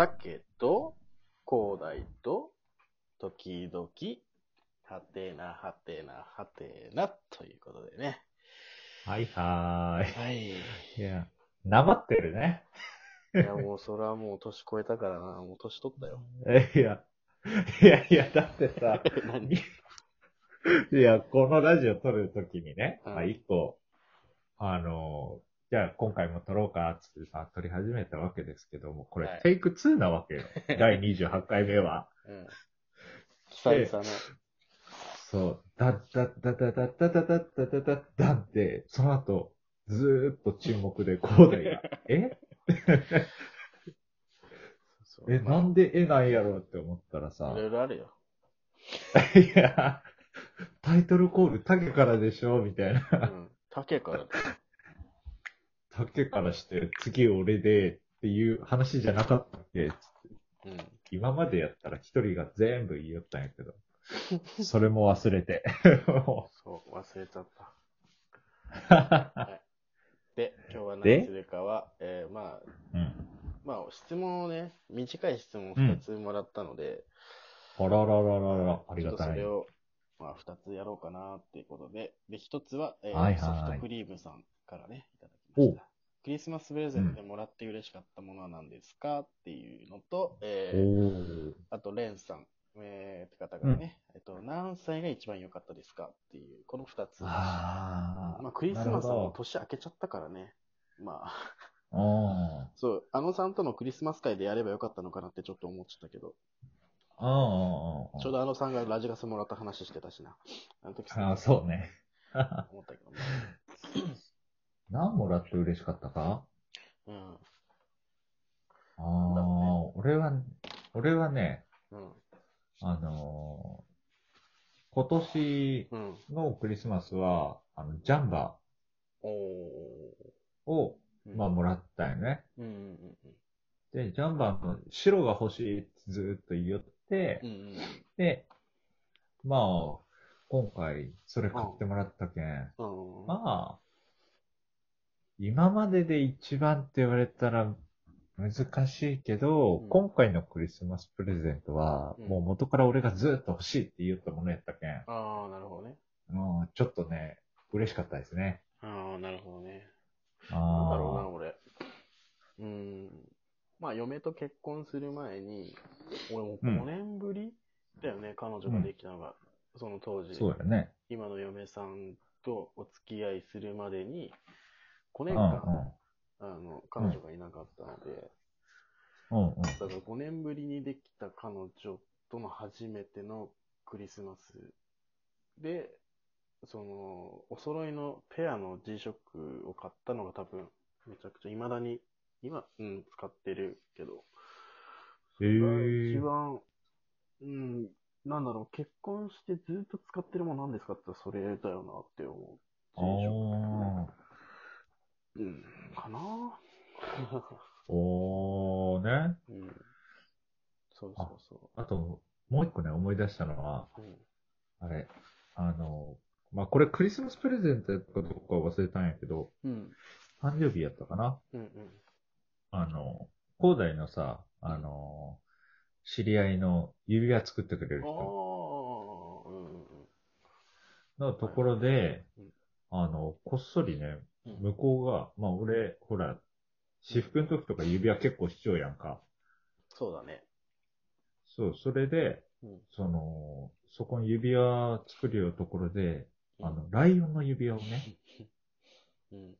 竹と、広大と、時々、はてな、はてな、はてな、ということでね。はいははい。ーい。いや、なまってるね。いや、もうそれはもう年越えたからな。もう年取ったよ。えいや、いやいや、だってさ、何？いや、このラジオ撮るときにね、うんまあ一個、あの、じゃあ今回も撮ろうか、つってさ、撮り始めたわけですけども、これ、はいテイク2なわけよ。第28回目は。うん。久々の。そう、ダッダッダッダッダッダッダッダッダッダッダッダンって、その後、ずーっと沈黙で、広大が、え え、そうまあなんでえないやろって思ったらさい、ろいろあるよ。いや、タイトルコール、竹からでしょ？みたいな。うん。竹からだ。竹からして、次俺でっていう話じゃなかったっけつってうん。今までやったら一人が全部言いよったんやけど、それも忘れて。そう、忘れちゃった。で、今日は何するかは、えー、まあ、うん。まあ、質問をね、短い質問を2つもらったので、あららららら、ありがっとそれ。を、まあ、2つやろうかなっていうことで、で、1つは、えーはいはいソフトクリームさんからね、いただきましおた。クリスマスプレゼントでもらって嬉しかったものは何ですかっていうのと、えおー、ー。あと、レンさん、えー、って方がね、えっと、何歳が一番良かったですかっていう、この2つ。あー。まあ、クリスマスはも年明けちゃったからね。まあ、そう、あのさんとのクリスマス会でやればよかったのかなってちょっと思っちゃったけど、うん。うんうんうん。ちょうどあのさんがラジガスもらった話してたしな。あの時あーそうね。思ったけどね。何もらって嬉しかったか？うん。ああ、なんだろ俺は、俺はね、うん。あのー今年うん。のクリスマスは、あの、ジャンバおー。ーを、うんまあ、もらったよね。うんうんで、ジャンバーの白が欲しいってずーっと言ってうん。う、んうんで、まあ、今回、それ買ってもらったけん。うん。まあ、今までで一番って言われたら難しいけど、うん今回のクリスマスプレゼントは、うんもう元から俺がずっと欲しいって言ったものやったけん、ああ、なるほどね。うん、ちょっとね、嬉しかったですね。ああ、なるほどね。なんだろうな、あ俺。うん。まあ、嫁と結婚する前に、俺もううん5年ぶりだよね、彼女ができたのが。その当時あ、、そうやね。今の嫁さんとお付き合いするまでに、5うん、年うん。間、あの、彼女がいなかったので、うん、うん。だから5年ぶりにできた彼女との初めてのクリスマスで、その、お揃いのペアの G-SHOCK を買ったのが多分、めちゃくちゃ未だに、今、うん、使ってるけど、一番、うん、なんだろう、結婚してずっと使ってるものなんですかって言ったらそれだよなって思う。うん、かな おーね。うん。そうそうそあと、もう一個ね、思い出したのは、う。うん。あれ、あの、まあ、これクリスマスプレゼントやったかどうかは忘れたんやけど、うん。誕生日やったかなうんうん。あの、広大のさ、あの、知り合いの指輪作ってくれる人のところでうん、あの、こっそりね、うん。向こうが、まあ俺、ほら、私服の時とか指輪結構しちゃうやんか。そうだね。そう、それで、うん。その、そこに指輪作るよところで、あの、ライオンの指輪をね、うん。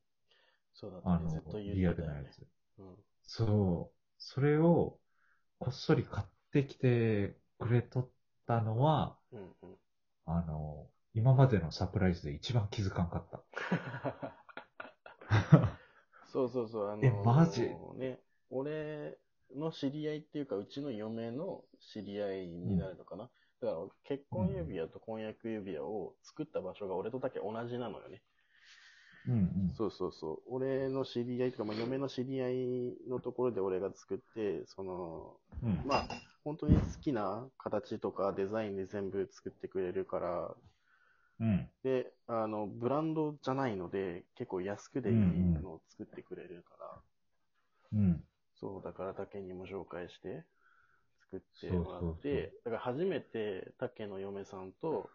そうだったね。あっと、言リアってたよね。ルなやつ。うん。そう。それを、こっそり買ってきてくれとったのは、うんうん。あの、今までのサプライズで一番気づかんかった。そうそうそう、あのえマジ？ね、俺の知り合いっていうか、うちの嫁の知り合いになるのかな？だから、結婚指輪と婚約指輪を作った場所が俺とだけ同じなのよね。うんうん。そうそうそう。俺の知り合いとか、まあ、嫁の知り合いのところで俺が作って、その、うん。まあ、本当に好きな形とかデザインで全部作ってくれるから、うん。で、あの、ブランドじゃないので、結構安くでいいのを作ってくれるから、うん。そう、だから竹にも紹介して、作ってもらって、だから初めて竹の嫁さんと、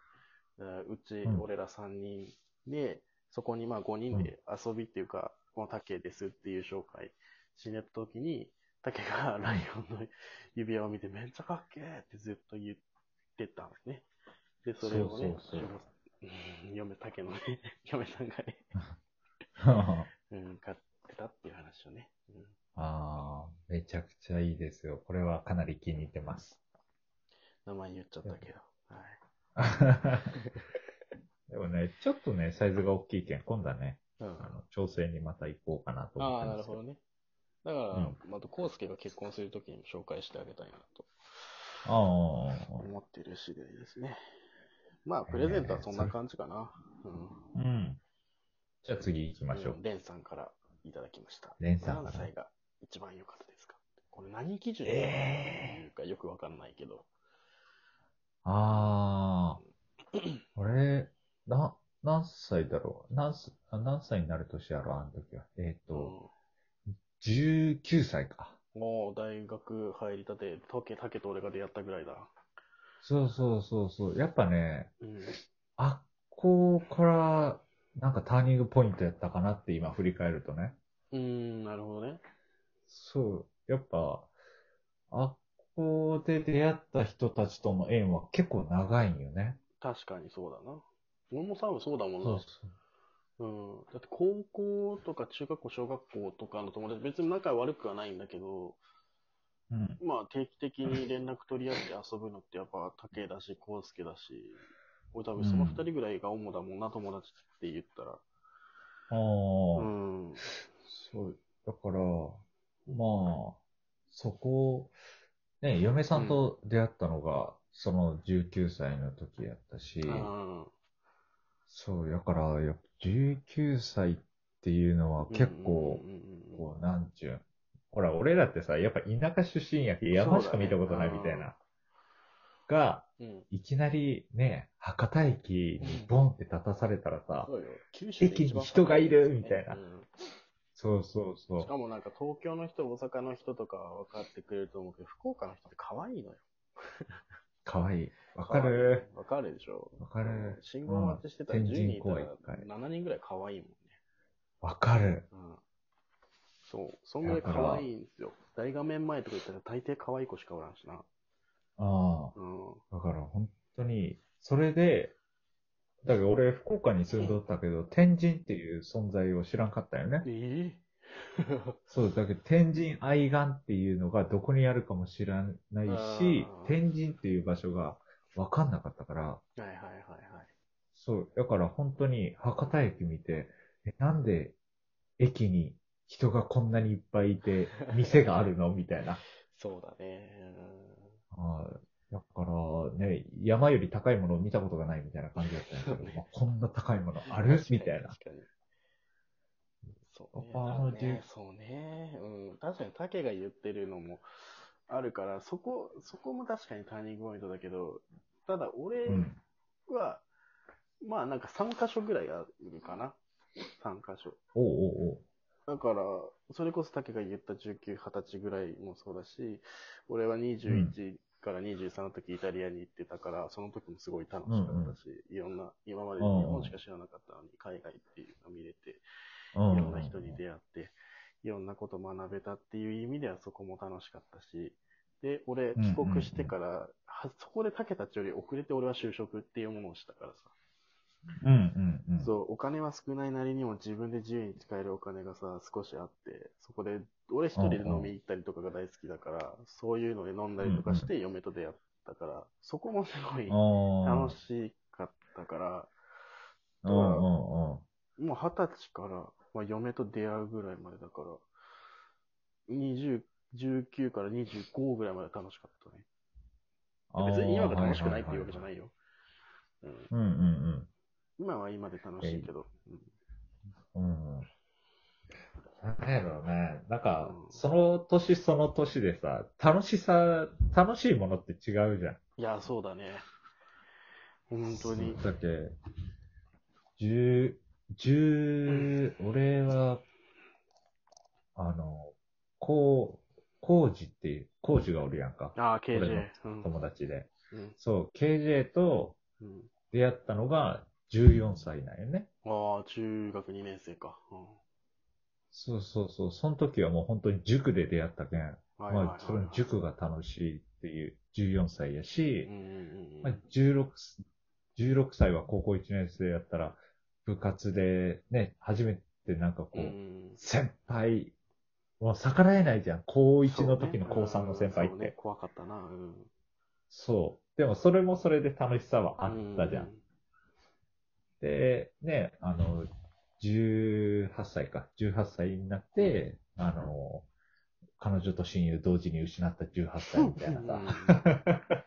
うち、うん。俺ら3人で、そこにまあ5人で遊びっていうか、この竹ですっていう紹介しに行った時に、竹がライオンの指輪を見てめっちゃかっけーってずっと言ってたんですね。で、それをね、そうそうそううん嫁、竹のね、嫁さんがね、うん、買ってたっていう話をね。うんああ、めちゃくちゃいいですよ。これはかなり気に入ってます。名前言っちゃったけど。はい。でもね、ちょっとね、サイズが大きいけん、今度はね、うん、あの調整にまた行こうかなと思ああ、ってますけど。なるほどね。だから、うんまた、コウスケが結婚するときにも紹介してあげたいなとああ、思っている次第ですね。まあ、プレゼントはそんな感じかな。うん。うん。じゃあ次行きましょう。んレンさんからいただきました。レンさんから何歳が一番良かったですか？これ何基準？えいうかよくわかんないけど。ああ、俺、な、何歳だろう？何すあ何歳になる年やろあの時は。えっ、と、19歳か。うん、もう大学入りたて、竹、竹と俺が出会ったぐらいだ。そうそうそうそう。やっぱね、うん。あっこから、なんかターニングポイントやったかなって今振り返るとね。うーん、なるほどね。そう。やっぱ、あっこで出会った人たちとの縁は結構長いんよね。確かにそうだな。俺も多分そうだもんな。そうそう。うん。だって高校とか中学校、小学校とかの友達、別に仲悪くはないんだけど、うん。まあ定期的に連絡取り合って遊ぶのってやっぱ竹だし、康介だし、俺多分その二人ぐらいが主だもんな、友達って言ったら。ああ、うん。そう。だから、まあ、そこ、ね、嫁さんと出会ったのが、その19歳の時やったし、うん。そう、だから、やっぱ19歳っていうのは結構、うんうんうんうんこう、なんちゅうん。ほら、俺らってさ、やっぱ田舎出身やけ、山しか見たことないみたいな。が、うん。いきなりね、博多駅にボンって立たされたらさ、そうよ。九州で一番駅に人がいるみたいなうんそうそうそしかもなんか東京の人、大阪の人とかは分かってくれると思うけど、福岡の人って可愛いのよ。う。かわいい。わかるわかるでしょわかる信号待ちしてたら10うん人いたら天神公園一回7人ぐらい可愛いもんね。わかる。うん。そう。そんぐらい可愛いんですよ。大画面前とか言ったら大抵可愛い子しかおらんしな。ああ。うん。だから本当に、それで、だから俺福岡に住んどったけど、天神っていう存在を知らんかったよね。え そう、だけど天神愛岸っていうのがどこにあるかも知らないし天神っていう場所がわかんなかったから、はいはいはいはい。そう、だから本当に博多駅見て、え、なんで駅に人がこんなにいっぱいいて、店があるの？みたいな。そうだね。あーだからね、山より高いものを見たことがないみたいな感じだったんだけど、ねまあこんな高いものうんあるみたいな。確かに。そうね。あそうね。うん。確かに竹が言ってるのもあるから、そこ、そこも確かにターニングポイントだけど、ただ俺うん。は、まあなんか3箇所ぐらいあるかな。3箇所。おうおうおう。だから、それこそ竹が言った19、20歳ぐらいもそうだし、俺は21から23の時イタリアに行ってたから、その時もすごい楽しかったし、いろんな、今まで日本しか知らなかったのに海外っていうのを見れて、いうんろんな人に出会って、いろんなこと学べたっていう意味ではそこも楽しかったし、で、俺、帰国してから、はそこで竹たちより遅れて俺は就職っていうものをしたからさ。うんうんうん。そう、お金は少ないなりにも自分で自由に使えるお金がさ、少しあって、そこで、俺一人で飲み行ったりとかが大好きだから、そういうので飲んだりとかして嫁と出会ったから、そこもすごいあ楽しかったから。もう二十歳から、まあ、嫁と出会うぐらいまでだから、20、19から25ぐらいまで楽しかったね。別に今が楽しくないっていうわけじゃないよ。うん、うんうん今は今で楽しいけど。うん。なんやろうね。なんかう、んその年その年でさ、楽しさ、楽しいものって違うじゃん。いや、そうだね。本当に。だっけ、十、十、俺は、あの、こう、コージっていう、コージがおるやんか。ああ、俺 KJ。うん。友達で。うん。そう、KJ とうん。出会ったのが14歳なんよね。ああ、中学2年生か。うん。そうそうそう。その時はもう本当に塾で出会ったけん。はいはいはいはいまあ、その塾が楽しいっていう14歳やしうん、うんうんまあ、16、16歳は高校1年生やったら、部活でね、初めてなんかこう、うん。うん先輩、もう逆らえないじゃん。高1の時の高3の先輩っそうねて。怖かったな。うん。そう。でもそれもそれで楽しさはあったじゃん。で、ね、あの、18歳か。18歳になって、あの、彼女と親友同時に失った18歳みたいなさ。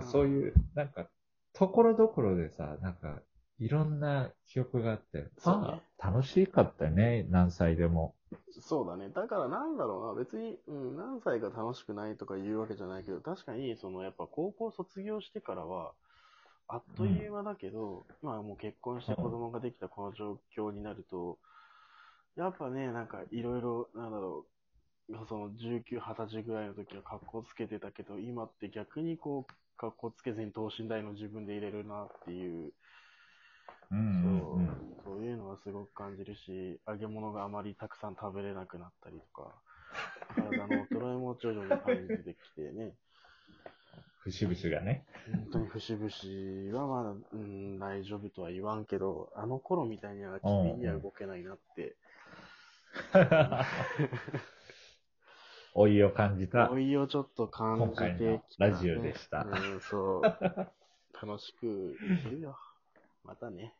そういう、なんか、ところどころでさ、なんか、いろんな記憶があって、あ、楽しかったよね、何歳でも。そうだね。だからなんだろうな、別に、うん、何歳が楽しくないとか言うわけじゃないけど、確かに、その、やっぱ高校卒業してからは、あっという間だけど、まあもう結婚して子供ができたこの状況になると、やっぱね、なんかいろいろ、なんだろう、その19、20歳ぐらいの時は格好つけてたけど、今って逆にこう、格好つけずに等身大の自分で入れるなっていう、うんそううんうん。そういうのはすごく感じるし、揚げ物があまりたくさん食べれなくなったりとか、体の衰えも徐々に感じてきてね、節々がね。本当に節々はまだ、うん、大丈夫とは言わんけど、あの頃みたいには君には動けないなって、老いを感じた老。いをちょっと感じてのきた、ラジオでしたうん、そう。楽しくいけるよ。またね。